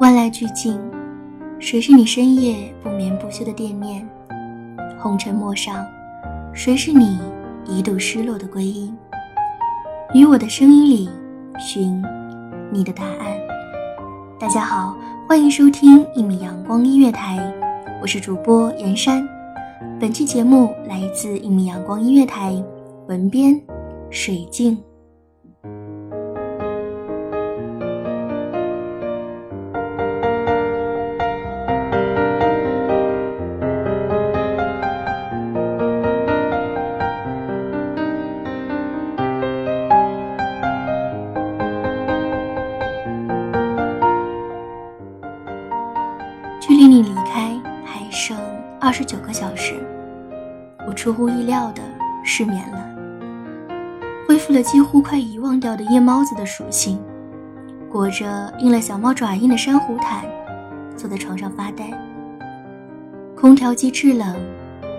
万籁俱静，谁是你深夜不眠不休的惦念？红尘陌上，谁是你一度失落的归因？于我的声音里寻你的答案。大家好，欢迎收听一米阳光音乐台，我是主播严山。本期节目来自一米阳光音乐台，文编水静。二十九个小时，我出乎意料的失眠了，恢复了几乎快遗忘掉的夜猫子的属性，裹着印了小猫爪印的珊瑚毯，坐在床上发呆。空调机制冷，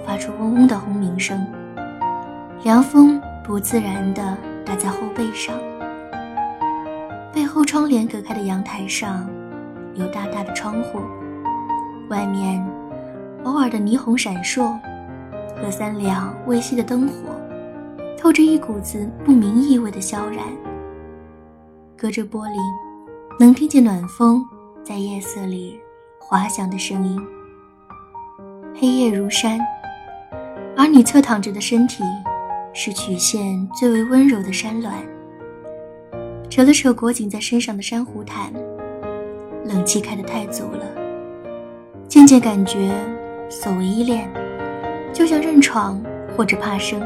发出嗡嗡的轰鸣声，凉风不自然地打在后背上。背后窗帘隔开的阳台上，有大大的窗户，外面。偶尔的霓虹闪烁，和三两微细的灯火，透着一股子不明意味的萧然。隔着玻璃，能听见暖风在夜色里滑翔的声音。黑夜如山，而你侧躺着的身体，是曲线最为温柔的山峦。扯了扯裹紧在身上的珊瑚毯，冷气开得太足了，渐渐感觉。所谓依恋，就像认床或者怕生。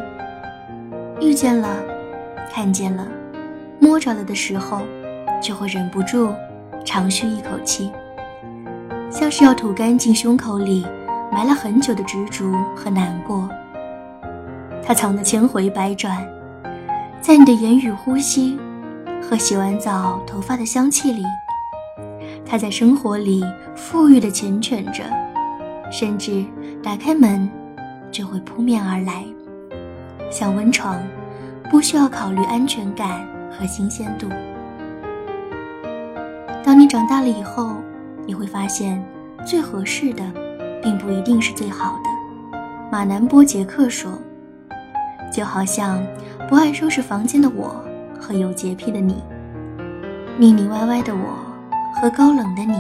遇见了，看见了，摸着了的时候，就会忍不住长吁一口气，像是要吐干净胸口里埋了很久的执着和难过。它藏得千回百转，在你的言语、呼吸和洗完澡头发的香气里，它在生活里富裕的缱绻着。甚至打开门，就会扑面而来，像温床，不需要考虑安全感和新鲜度。当你长大了以后，你会发现，最合适的，并不一定是最好的。马南波杰克说：“就好像不爱收拾房间的我和有洁癖的你，腻腻歪歪的我和高冷的你。”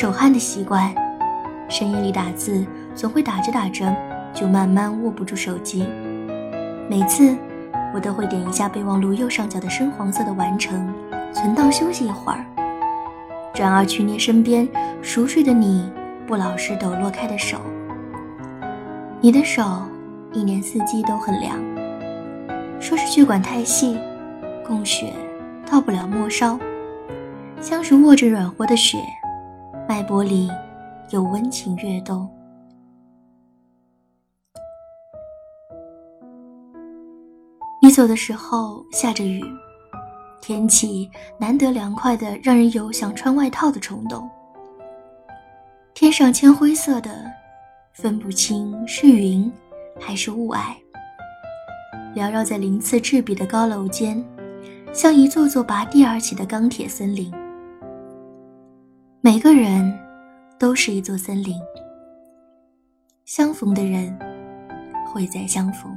手汗的习惯，深夜里打字总会打着打着就慢慢握不住手机。每次我都会点一下备忘录右上角的深黄色的完成，存档休息一会儿，转而去捏身边熟睡的你不老实抖落开的手。你的手一年四季都很凉，说是血管太细，供血到不了末梢，像是握着软和的雪。脉搏里有温情跃动。你走的时候下着雨，天气难得凉快的，让人有想穿外套的冲动。天上铅灰色的，分不清是云还是雾霭。缭绕在鳞次栉比的高楼间，像一座座拔地而起的钢铁森林。每个人都是一座森林，相逢的人会再相逢。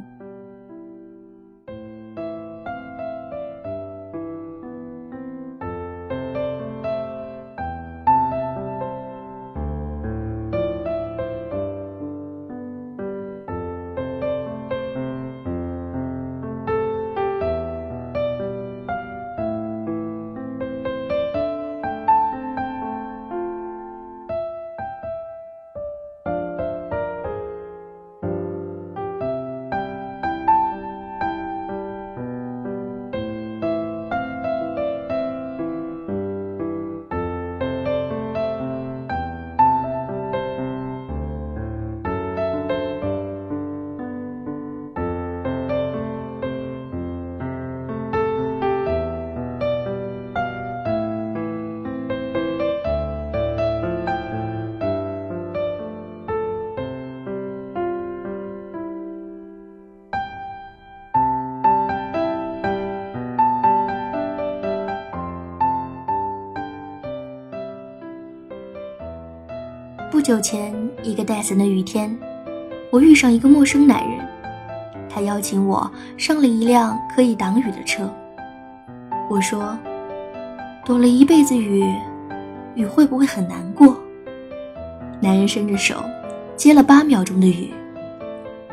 不久前，一个带伞的雨天，我遇上一个陌生男人，他邀请我上了一辆可以挡雨的车。我说：“躲了一辈子雨，雨会不会很难过？”男人伸着手，接了八秒钟的雨，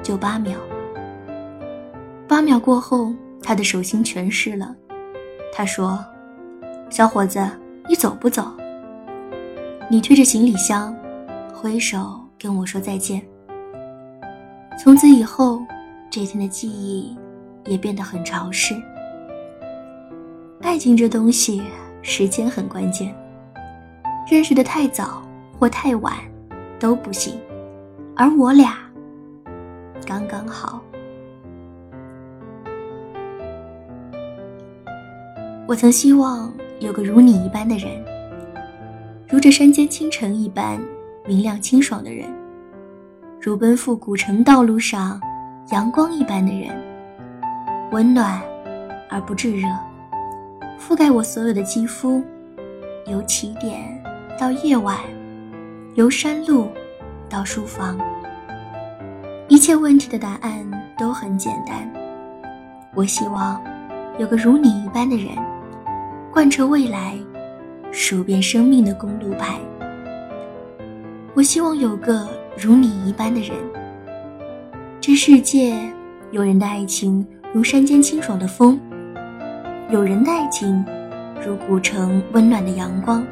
就八秒。八秒过后，他的手心全湿了。他说：“小伙子，你走不走？”你推着行李箱。挥手跟我说再见。从此以后，这天的记忆也变得很潮湿。爱情这东西，时间很关键。认识的太早或太晚都不行，而我俩刚刚好。我曾希望有个如你一般的人，如这山间清晨一般。明亮清爽的人，如奔赴古城道路上阳光一般的人，温暖而不炙热，覆盖我所有的肌肤，由起点到夜晚，由山路到书房，一切问题的答案都很简单。我希望有个如你一般的人，贯彻未来，数遍生命的公路牌。我希望有个如你一般的人。这世界，有人的爱情如山间清爽的风，有人的爱情如古城温暖的阳光。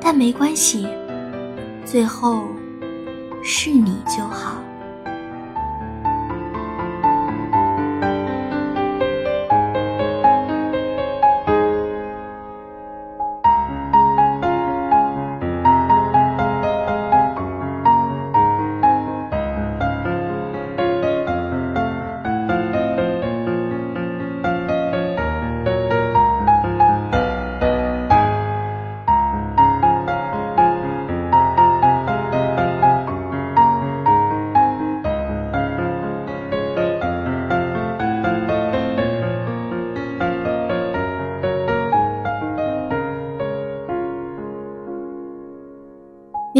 但没关系，最后是你就好。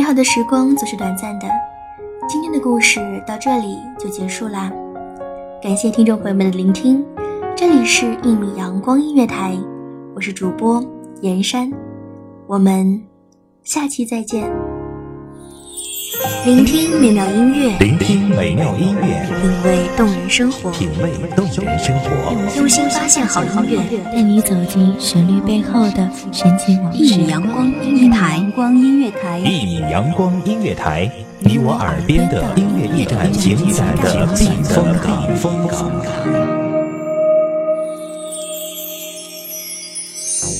好的时光总是短暂的，今天的故事到这里就结束啦。感谢听众朋友们的聆听，这里是《一米阳光音乐台》，我是主播严山，我们下期再见。聆听美妙音乐，聆听美妙音乐，品味动人生活，品味动人生活，用心发现好音乐，带你走进旋律背后的神奇往事。一米阳光音乐台，光音乐台，一米阳光音乐台，你我耳边的音乐驿站，情感的避风港。